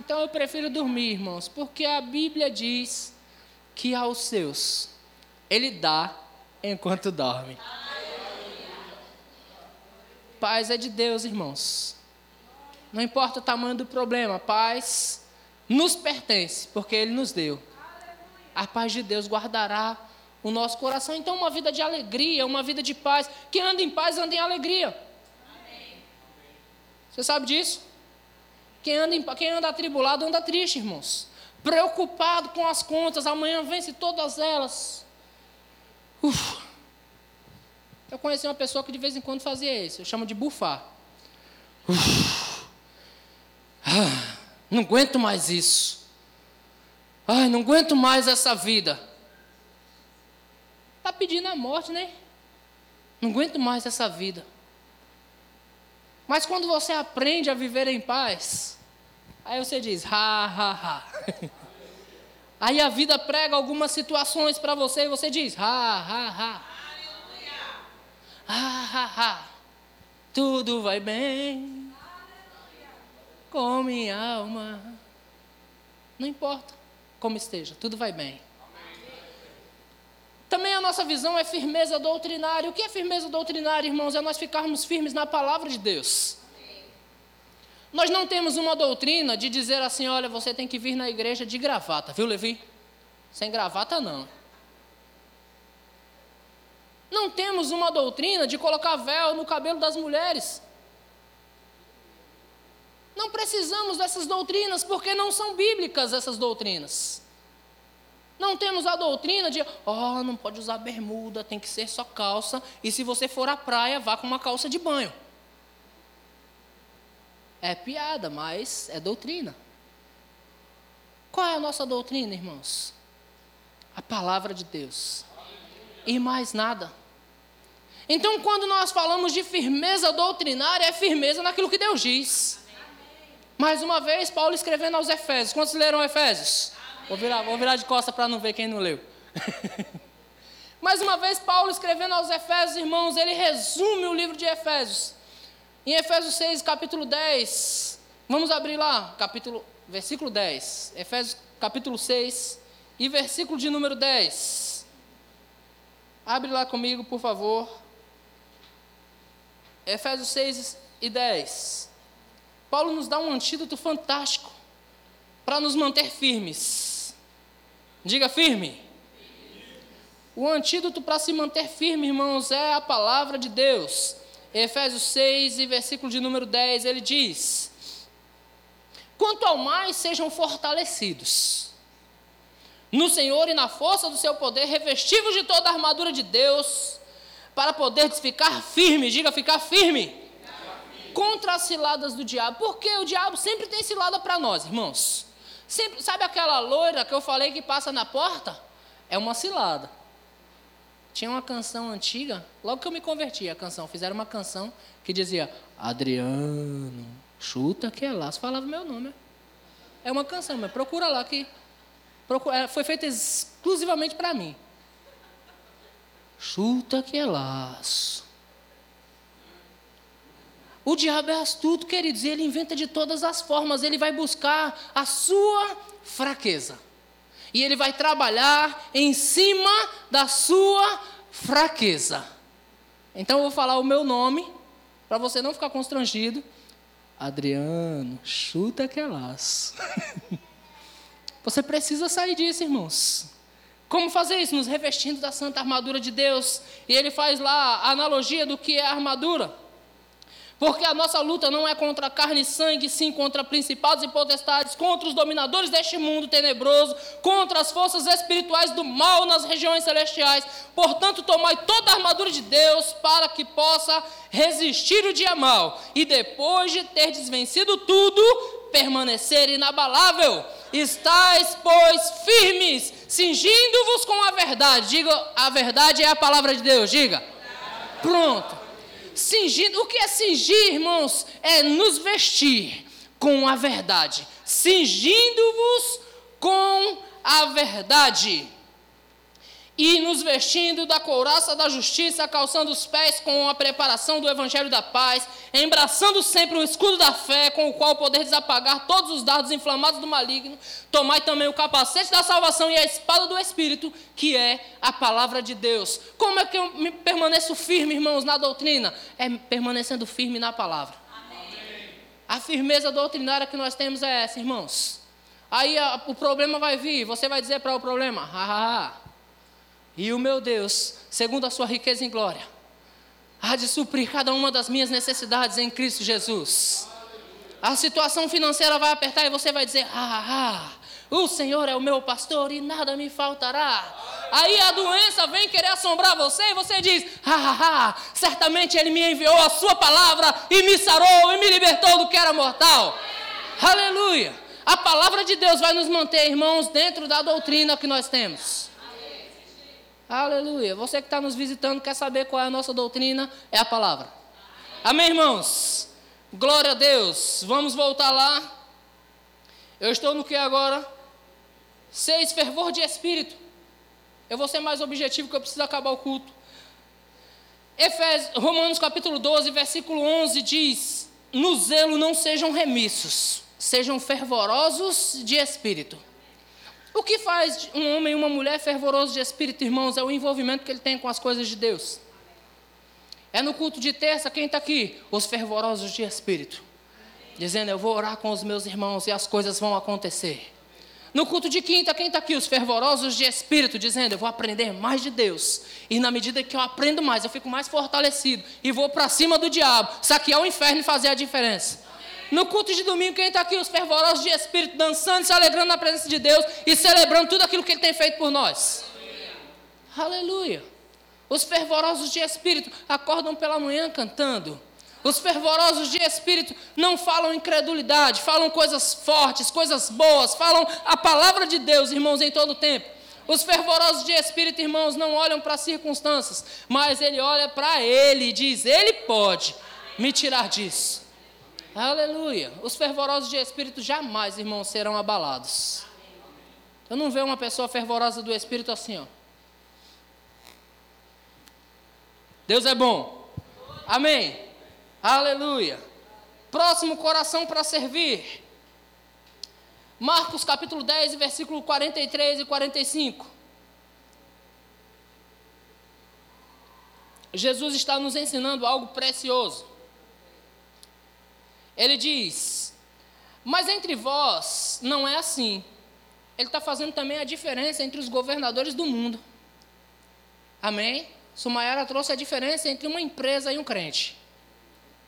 Então eu prefiro dormir, irmãos, porque a Bíblia diz que aos seus ele dá enquanto dorme. Paz é de Deus, irmãos. Não importa o tamanho do problema, paz nos pertence, porque Ele nos deu. A paz de Deus guardará o nosso coração. Então, uma vida de alegria, uma vida de paz. Quem anda em paz, anda em alegria. Você sabe disso? Quem anda, em, quem anda atribulado, anda triste, irmãos. Preocupado com as contas, amanhã vence todas elas. Uf. Eu conheci uma pessoa que de vez em quando fazia isso, eu chamo de bufar. Uf. Ah, não aguento mais isso. Ai, não aguento mais essa vida. Está pedindo a morte, né? Não aguento mais essa vida. Mas quando você aprende a viver em paz, aí você diz, ha, ha, ha. [LAUGHS] Aí a vida prega algumas situações para você e você diz, ha, ha, ha. Ha, ha, ha. Tudo vai bem com minha alma. Não importa como esteja, tudo vai bem. A nossa visão é firmeza doutrinária. O que é firmeza doutrinária, irmãos? É nós ficarmos firmes na palavra de Deus. Nós não temos uma doutrina de dizer assim: olha, você tem que vir na igreja de gravata, viu, Levi? Sem gravata, não. Não temos uma doutrina de colocar véu no cabelo das mulheres. Não precisamos dessas doutrinas, porque não são bíblicas essas doutrinas. Não temos a doutrina de, oh, não pode usar bermuda, tem que ser só calça, e se você for à praia, vá com uma calça de banho. É piada, mas é doutrina. Qual é a nossa doutrina, irmãos? A palavra de Deus. E mais nada. Então, quando nós falamos de firmeza doutrinária, é firmeza naquilo que Deus diz. Mais uma vez, Paulo escrevendo aos Efésios. Quantos leram Efésios? Vou virar, vou virar de costa para não ver quem não leu. [LAUGHS] Mais uma vez, Paulo escrevendo aos Efésios, irmãos, ele resume o livro de Efésios. Em Efésios 6, capítulo 10, vamos abrir lá, capítulo, versículo 10. Efésios capítulo 6 e versículo de número 10. Abre lá comigo, por favor. Efésios 6 e 10. Paulo nos dá um antídoto fantástico para nos manter firmes. Diga firme. O antídoto para se manter firme, irmãos, é a palavra de Deus. Efésios 6 e versículo de número 10, ele diz: Quanto ao mais sejam fortalecidos no Senhor e na força do seu poder, revestivos de toda a armadura de Deus, para poder ficar firme, diga ficar firme, contra as ciladas do diabo, porque o diabo sempre tem cilada para nós, irmãos. Sempre, sabe aquela loira que eu falei que passa na porta? É uma cilada. Tinha uma canção antiga, logo que eu me converti, a canção, fizeram uma canção que dizia: Adriano, chuta que é lá. Falava meu nome. É uma canção, mas procura lá que procura, é, foi feita exclusivamente para mim. Chuta que é laço. O diabo é astuto, queridos, e ele inventa de todas as formas, ele vai buscar a sua fraqueza. E ele vai trabalhar em cima da sua fraqueza. Então eu vou falar o meu nome, para você não ficar constrangido. Adriano, chuta que é [LAUGHS] você precisa sair disso, irmãos. Como fazer isso? Nos revestindo da santa armadura de Deus. E ele faz lá a analogia do que é a armadura. Porque a nossa luta não é contra carne e sangue, sim contra principados e potestades, contra os dominadores deste mundo tenebroso, contra as forças espirituais do mal nas regiões celestiais. Portanto, tomai toda a armadura de Deus para que possa resistir o dia mal e depois de ter desvencido tudo, permanecer inabalável. Estais, pois, firmes, cingindo-vos com a verdade. Diga, a verdade é a palavra de Deus. Diga. Pronto. Cingindo, o que é cingir, irmãos? É nos vestir com a verdade. Cingindo-vos com a verdade. E nos vestindo da couraça da justiça, calçando os pés com a preparação do evangelho da paz, embraçando sempre o escudo da fé, com o qual poder desapagar todos os dardos inflamados do maligno. Tomai também o capacete da salvação e a espada do Espírito, que é a palavra de Deus. Como é que eu me permaneço firme, irmãos, na doutrina? É permanecendo firme na palavra. Amém. A firmeza doutrinária que nós temos é essa, irmãos. Aí a, o problema vai vir, você vai dizer para o problema, ha. E o meu Deus, segundo a sua riqueza em glória, há de suprir cada uma das minhas necessidades em Cristo Jesus. A situação financeira vai apertar e você vai dizer: ah, ah, o Senhor é o meu pastor e nada me faltará. Aí a doença vem querer assombrar você e você diz: ah, ah, ah, certamente Ele me enviou a Sua palavra e me sarou e me libertou do que era mortal. Aleluia. A palavra de Deus vai nos manter, irmãos, dentro da doutrina que nós temos. Aleluia. Você que está nos visitando, quer saber qual é a nossa doutrina? É a palavra. Amém, irmãos? Glória a Deus. Vamos voltar lá. Eu estou no que agora? Seis, fervor de espírito. Eu vou ser mais objetivo que eu preciso acabar o culto. Efésios, Romanos capítulo 12, versículo 11 diz: No zelo não sejam remissos, sejam fervorosos de espírito. O que faz um homem e uma mulher fervoroso de espírito, irmãos, é o envolvimento que ele tem com as coisas de Deus. É no culto de terça, quem está aqui? Os fervorosos de espírito. Dizendo, eu vou orar com os meus irmãos e as coisas vão acontecer. No culto de quinta, quem está aqui? Os fervorosos de espírito, dizendo: Eu vou aprender mais de Deus. E na medida que eu aprendo mais, eu fico mais fortalecido. E vou para cima do diabo, saquear o inferno e fazer a diferença. No culto de domingo, quem está aqui? Os fervorosos de espírito, dançando, se alegrando na presença de Deus e celebrando tudo aquilo que Ele tem feito por nós. Aleluia. Aleluia. Os fervorosos de espírito acordam pela manhã cantando. Os fervorosos de espírito não falam incredulidade, falam coisas fortes, coisas boas, falam a palavra de Deus, irmãos, em todo o tempo. Os fervorosos de espírito, irmãos, não olham para as circunstâncias, mas ele olha para ele e diz: Ele pode me tirar disso. Aleluia. Os fervorosos de espírito jamais, irmãos, serão abalados. Eu não vejo uma pessoa fervorosa do espírito assim, ó. Deus é bom. Amém. Aleluia. Próximo coração para servir. Marcos capítulo 10, versículo 43 e 45. Jesus está nos ensinando algo precioso. Ele diz: Mas entre vós não é assim. Ele está fazendo também a diferença entre os governadores do mundo. Amém? Sumayara trouxe a diferença entre uma empresa e um crente.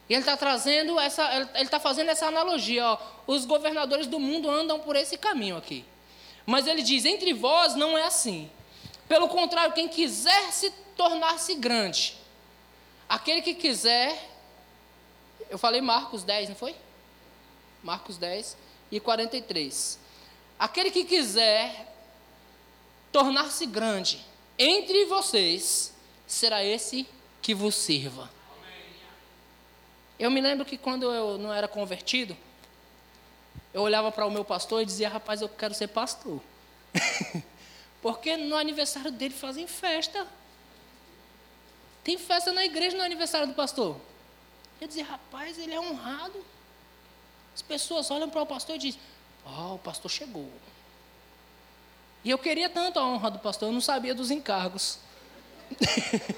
E ele está trazendo essa, ele está fazendo essa analogia. Ó. Os governadores do mundo andam por esse caminho aqui. Mas ele diz: entre vós não é assim. Pelo contrário, quem quiser se tornar-se grande, aquele que quiser eu falei Marcos 10, não foi? Marcos 10 e 43. Aquele que quiser tornar-se grande entre vocês, será esse que vos sirva. Eu me lembro que quando eu não era convertido, eu olhava para o meu pastor e dizia: Rapaz, eu quero ser pastor. [LAUGHS] Porque no aniversário dele fazem festa. Tem festa na igreja no aniversário do pastor. Eu dizia, rapaz, ele é honrado. As pessoas olham para o pastor e dizem, ó, oh, o pastor chegou. E eu queria tanto a honra do pastor, eu não sabia dos encargos. [LAUGHS]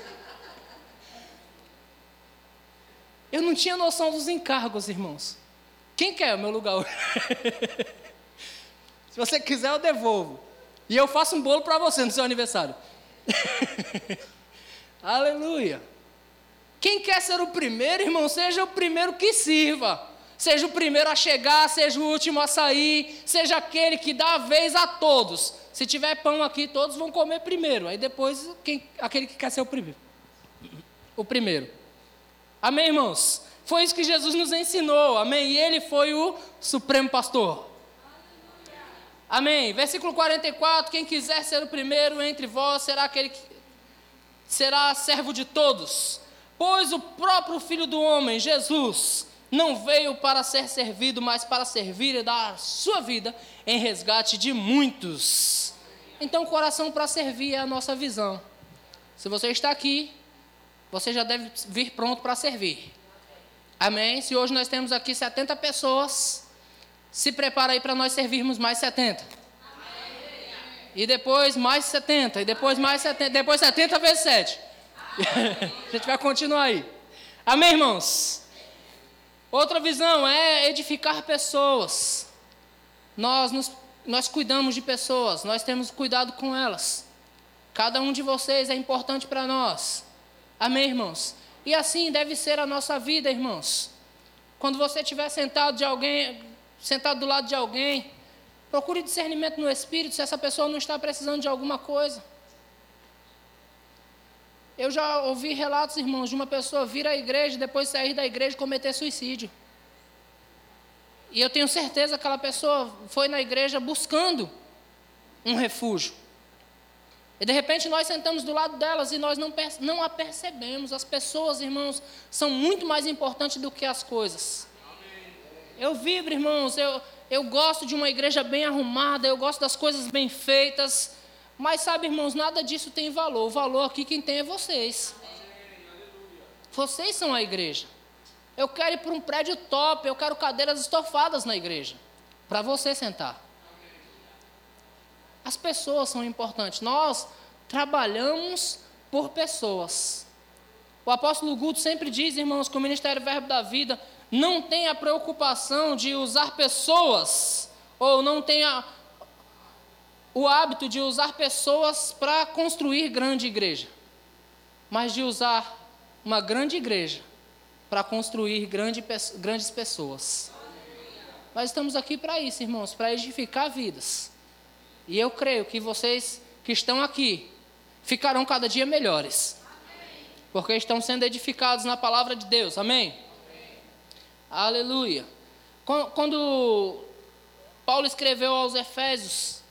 eu não tinha noção dos encargos, irmãos. Quem quer o meu lugar? [LAUGHS] Se você quiser, eu devolvo. E eu faço um bolo para você no seu aniversário. [LAUGHS] Aleluia. Quem quer ser o primeiro, irmão, seja o primeiro que sirva. Seja o primeiro a chegar, seja o último a sair, seja aquele que dá a vez a todos. Se tiver pão aqui, todos vão comer primeiro. Aí depois, quem, aquele que quer ser o primeiro. O primeiro. Amém, irmãos? Foi isso que Jesus nos ensinou. Amém? E ele foi o supremo pastor. Amém. Versículo 44: Quem quiser ser o primeiro entre vós será aquele que será servo de todos. Pois o próprio Filho do Homem, Jesus, não veio para ser servido, mas para servir e dar a sua vida em resgate de muitos. Então, coração para servir é a nossa visão. Se você está aqui, você já deve vir pronto para servir. Amém? Se hoje nós temos aqui 70 pessoas, se prepara aí para nós servirmos mais 70. E depois mais 70, e depois mais 70, depois 70 vezes 7. [LAUGHS] a gente vai continuar aí. Amém, irmãos? Outra visão é edificar pessoas. Nós, nos, nós cuidamos de pessoas, nós temos cuidado com elas. Cada um de vocês é importante para nós. Amém, irmãos? E assim deve ser a nossa vida, irmãos. Quando você estiver sentado de alguém, sentado do lado de alguém, procure discernimento no espírito se essa pessoa não está precisando de alguma coisa. Eu já ouvi relatos, irmãos, de uma pessoa vir à igreja, depois sair da igreja e cometer suicídio. E eu tenho certeza que aquela pessoa foi na igreja buscando um refúgio. E de repente nós sentamos do lado delas e nós não, não a percebemos. As pessoas, irmãos, são muito mais importantes do que as coisas. Eu vibro, irmãos, eu, eu gosto de uma igreja bem arrumada, eu gosto das coisas bem feitas. Mas sabe, irmãos, nada disso tem valor. O valor aqui quem tem é vocês. Vocês são a igreja. Eu quero ir para um prédio top, eu quero cadeiras estofadas na igreja. Para você sentar. As pessoas são importantes. Nós trabalhamos por pessoas. O apóstolo Guto sempre diz, irmãos, que o Ministério Verbo da Vida não tem a preocupação de usar pessoas, ou não tem a, o hábito de usar pessoas para construir grande igreja, mas de usar uma grande igreja para construir grande, grandes pessoas. Nós estamos aqui para isso, irmãos, para edificar vidas. E eu creio que vocês que estão aqui ficarão cada dia melhores, porque estão sendo edificados na palavra de Deus. Amém? Amém. Aleluia. Quando Paulo escreveu aos Efésios,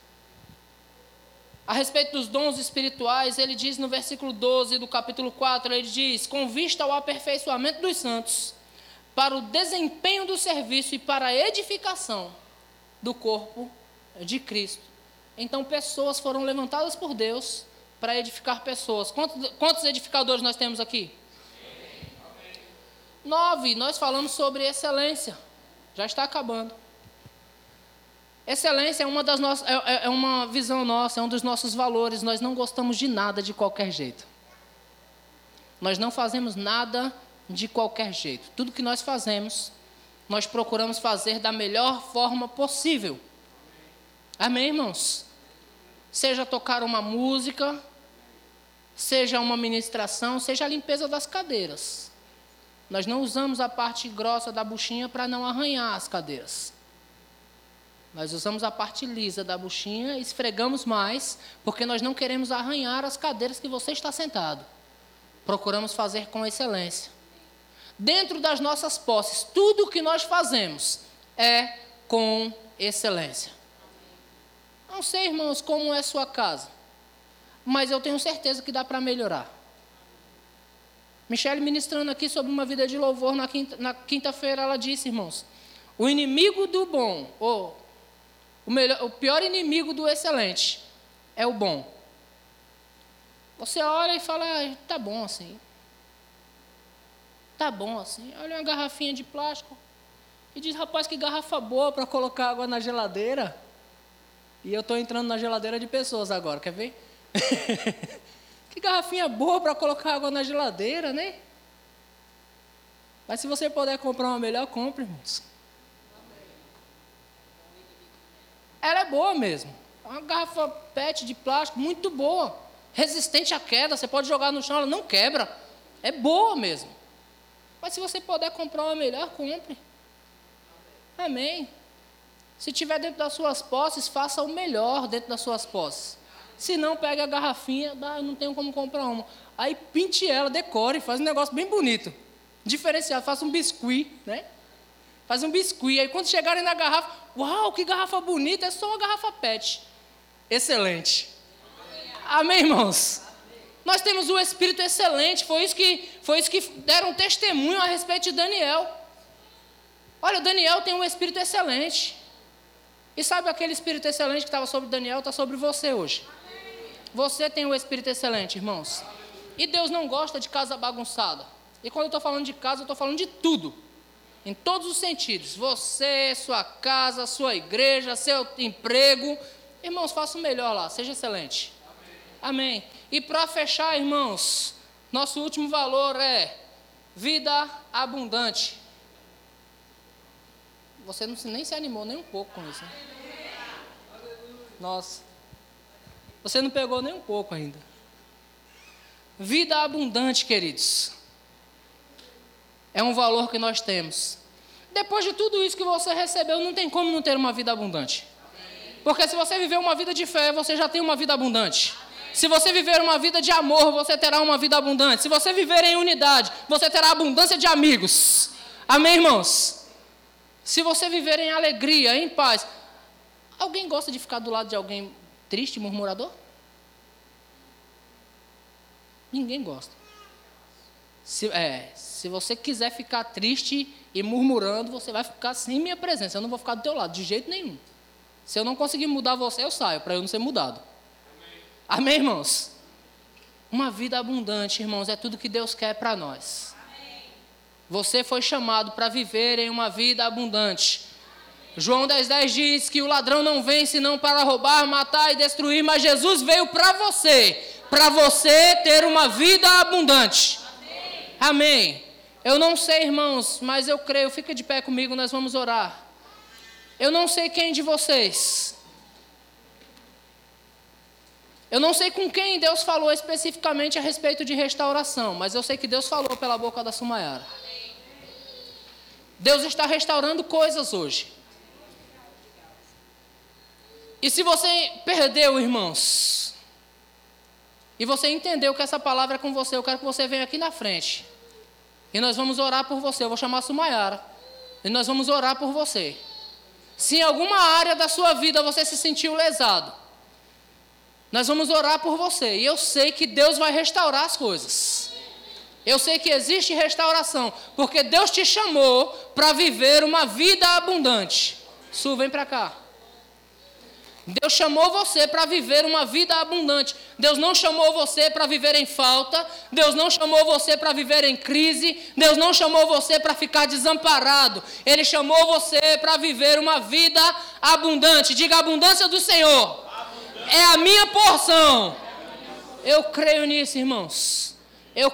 a respeito dos dons espirituais, ele diz no versículo 12 do capítulo 4, ele diz: "Com vista ao aperfeiçoamento dos santos, para o desempenho do serviço e para a edificação do corpo de Cristo". Então, pessoas foram levantadas por Deus para edificar pessoas. Quantos, quantos edificadores nós temos aqui? Nove. Nós falamos sobre excelência. Já está acabando. Excelência é uma, das nossas, é, é, é uma visão nossa, é um dos nossos valores. Nós não gostamos de nada de qualquer jeito. Nós não fazemos nada de qualquer jeito. Tudo que nós fazemos, nós procuramos fazer da melhor forma possível. Amém, irmãos? Seja tocar uma música, seja uma ministração, seja a limpeza das cadeiras. Nós não usamos a parte grossa da buchinha para não arranhar as cadeiras. Nós usamos a parte lisa da buchinha, esfregamos mais, porque nós não queremos arranhar as cadeiras que você está sentado. Procuramos fazer com excelência. Dentro das nossas posses, tudo o que nós fazemos é com excelência. Não sei, irmãos, como é sua casa, mas eu tenho certeza que dá para melhorar. Michele ministrando aqui sobre uma vida de louvor na quinta-feira, quinta ela disse, irmãos, o inimigo do bom, ou o, melhor, o pior inimigo do excelente é o bom. Você olha e fala, ah, tá bom assim. Tá bom assim. Olha uma garrafinha de plástico. E diz, rapaz, que garrafa boa para colocar água na geladeira. E eu estou entrando na geladeira de pessoas agora, quer ver? [LAUGHS] que garrafinha boa para colocar água na geladeira, né? Mas se você puder comprar uma melhor, compre, irmãos. Ela é boa mesmo. Uma garrafa PET de plástico muito boa, resistente à queda. Você pode jogar no chão, ela não quebra. É boa mesmo. Mas se você puder comprar uma melhor, compre. Amém. Se tiver dentro das suas posses, faça o melhor dentro das suas posses. Se não, pegue a garrafinha, dá, não tenho como comprar uma. Aí pinte ela, decore, faz um negócio bem bonito. Diferenciado, faça um biscuit, né? Faz um biscuit. Aí quando chegarem na garrafa, uau, que garrafa bonita, é só uma garrafa PET. Excelente. Amém, irmãos? Nós temos um espírito excelente, foi isso que foi isso que deram testemunho a respeito de Daniel. Olha, Daniel tem um espírito excelente. E sabe aquele espírito excelente que estava sobre Daniel, está sobre você hoje. Você tem um espírito excelente, irmãos. E Deus não gosta de casa bagunçada. E quando eu estou falando de casa, eu estou falando de tudo em todos os sentidos. Você, sua casa, sua igreja, seu emprego. Irmãos, faça o melhor lá, seja excelente. Amém. Amém. E para fechar, irmãos, nosso último valor é vida abundante. Você não, nem se animou nem um pouco com isso. Né? Nossa. Você não pegou nem um pouco ainda. Vida abundante, queridos. É um valor que nós temos. Depois de tudo isso que você recebeu, não tem como não ter uma vida abundante. Porque se você viver uma vida de fé, você já tem uma vida abundante. Se você viver uma vida de amor, você terá uma vida abundante. Se você viver em unidade, você terá abundância de amigos. Amém, irmãos? Se você viver em alegria, em paz. Alguém gosta de ficar do lado de alguém triste, murmurador? Ninguém gosta. Se, é, se você quiser ficar triste e murmurando, você vai ficar sem minha presença. Eu não vou ficar do teu lado, de jeito nenhum. Se eu não conseguir mudar você, eu saio, para eu não ser mudado. Amém, Amém irmãos? Uma vida abundante, irmãos, é tudo que Deus quer para nós. Amém. Você foi chamado para viver em uma vida abundante. João 10,10 10 diz que o ladrão não vem senão para roubar, matar e destruir, mas Jesus veio para você, para você ter uma vida abundante. Amém. Eu não sei, irmãos, mas eu creio. Fica de pé comigo, nós vamos orar. Eu não sei quem de vocês. Eu não sei com quem Deus falou especificamente a respeito de restauração, mas eu sei que Deus falou pela boca da Sumayara. Deus está restaurando coisas hoje. E se você perdeu, irmãos, e você entendeu que essa palavra é com você, eu quero que você venha aqui na frente. E nós vamos orar por você. Eu vou chamar a Sumayara. E nós vamos orar por você. Se em alguma área da sua vida você se sentiu lesado, nós vamos orar por você. E eu sei que Deus vai restaurar as coisas. Eu sei que existe restauração, porque Deus te chamou para viver uma vida abundante. Su, vem para cá. Deus chamou você para viver uma vida abundante. Deus não chamou você para viver em falta. Deus não chamou você para viver em crise. Deus não chamou você para ficar desamparado. Ele chamou você para viver uma vida abundante. Diga abundância do Senhor. Abundância. É a minha porção. Eu creio nisso, irmãos. Eu